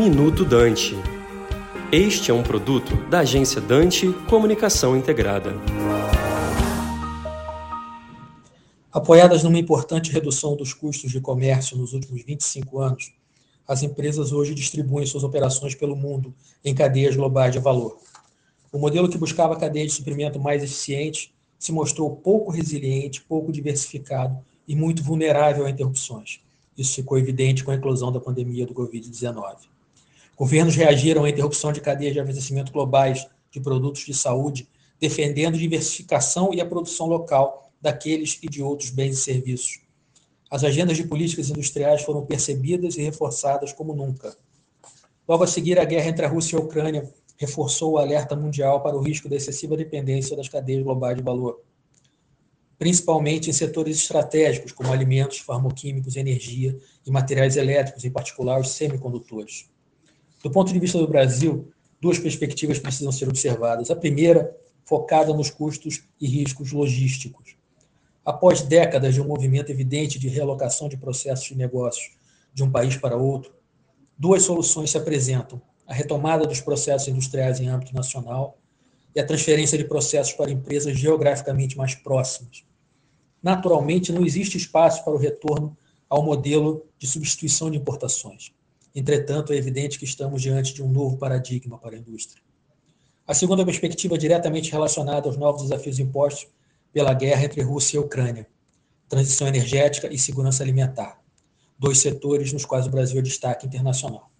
Minuto Dante. Este é um produto da agência Dante Comunicação Integrada. Apoiadas numa importante redução dos custos de comércio nos últimos 25 anos, as empresas hoje distribuem suas operações pelo mundo em cadeias globais de valor. O modelo que buscava cadeias de suprimento mais eficientes se mostrou pouco resiliente, pouco diversificado e muito vulnerável a interrupções. Isso ficou evidente com a inclusão da pandemia do Covid-19. Governos reagiram à interrupção de cadeias de abastecimento globais de produtos de saúde, defendendo diversificação e a produção local daqueles e de outros bens e serviços. As agendas de políticas industriais foram percebidas e reforçadas como nunca. Logo a seguir, a guerra entre a Rússia e a Ucrânia reforçou o alerta mundial para o risco da excessiva dependência das cadeias globais de valor, principalmente em setores estratégicos como alimentos, farmoquímicos, energia e materiais elétricos, em particular os semicondutores. Do ponto de vista do Brasil, duas perspectivas precisam ser observadas. A primeira, focada nos custos e riscos logísticos. Após décadas de um movimento evidente de realocação de processos de negócios de um país para outro, duas soluções se apresentam: a retomada dos processos industriais em âmbito nacional e a transferência de processos para empresas geograficamente mais próximas. Naturalmente, não existe espaço para o retorno ao modelo de substituição de importações. Entretanto, é evidente que estamos diante de um novo paradigma para a indústria. A segunda perspectiva, diretamente relacionada aos novos desafios impostos pela guerra entre Rússia e Ucrânia, transição energética e segurança alimentar, dois setores nos quais o Brasil é destaque internacional.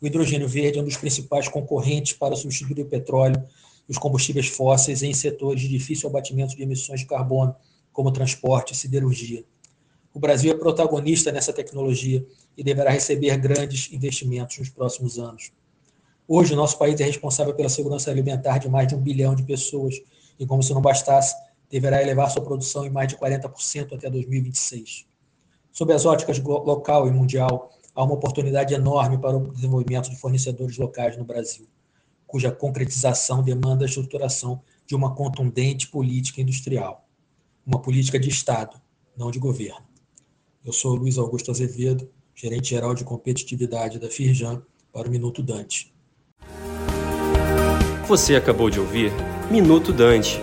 O hidrogênio verde é um dos principais concorrentes para substituir o petróleo e os combustíveis fósseis em setores de difícil abatimento de emissões de carbono, como transporte e siderurgia. O Brasil é protagonista nessa tecnologia e deverá receber grandes investimentos nos próximos anos. Hoje, o nosso país é responsável pela segurança alimentar de mais de um bilhão de pessoas e, como se não bastasse, deverá elevar sua produção em mais de 40% até 2026. Sob as óticas local e mundial, há uma oportunidade enorme para o desenvolvimento de fornecedores locais no Brasil, cuja concretização demanda a estruturação de uma contundente política industrial, uma política de Estado, não de governo. Eu sou Luiz Augusto Azevedo, gerente geral de competitividade da Firjan, para o Minuto Dante. Você acabou de ouvir Minuto Dante,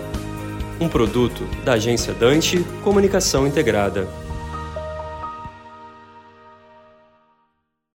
um produto da agência Dante Comunicação Integrada.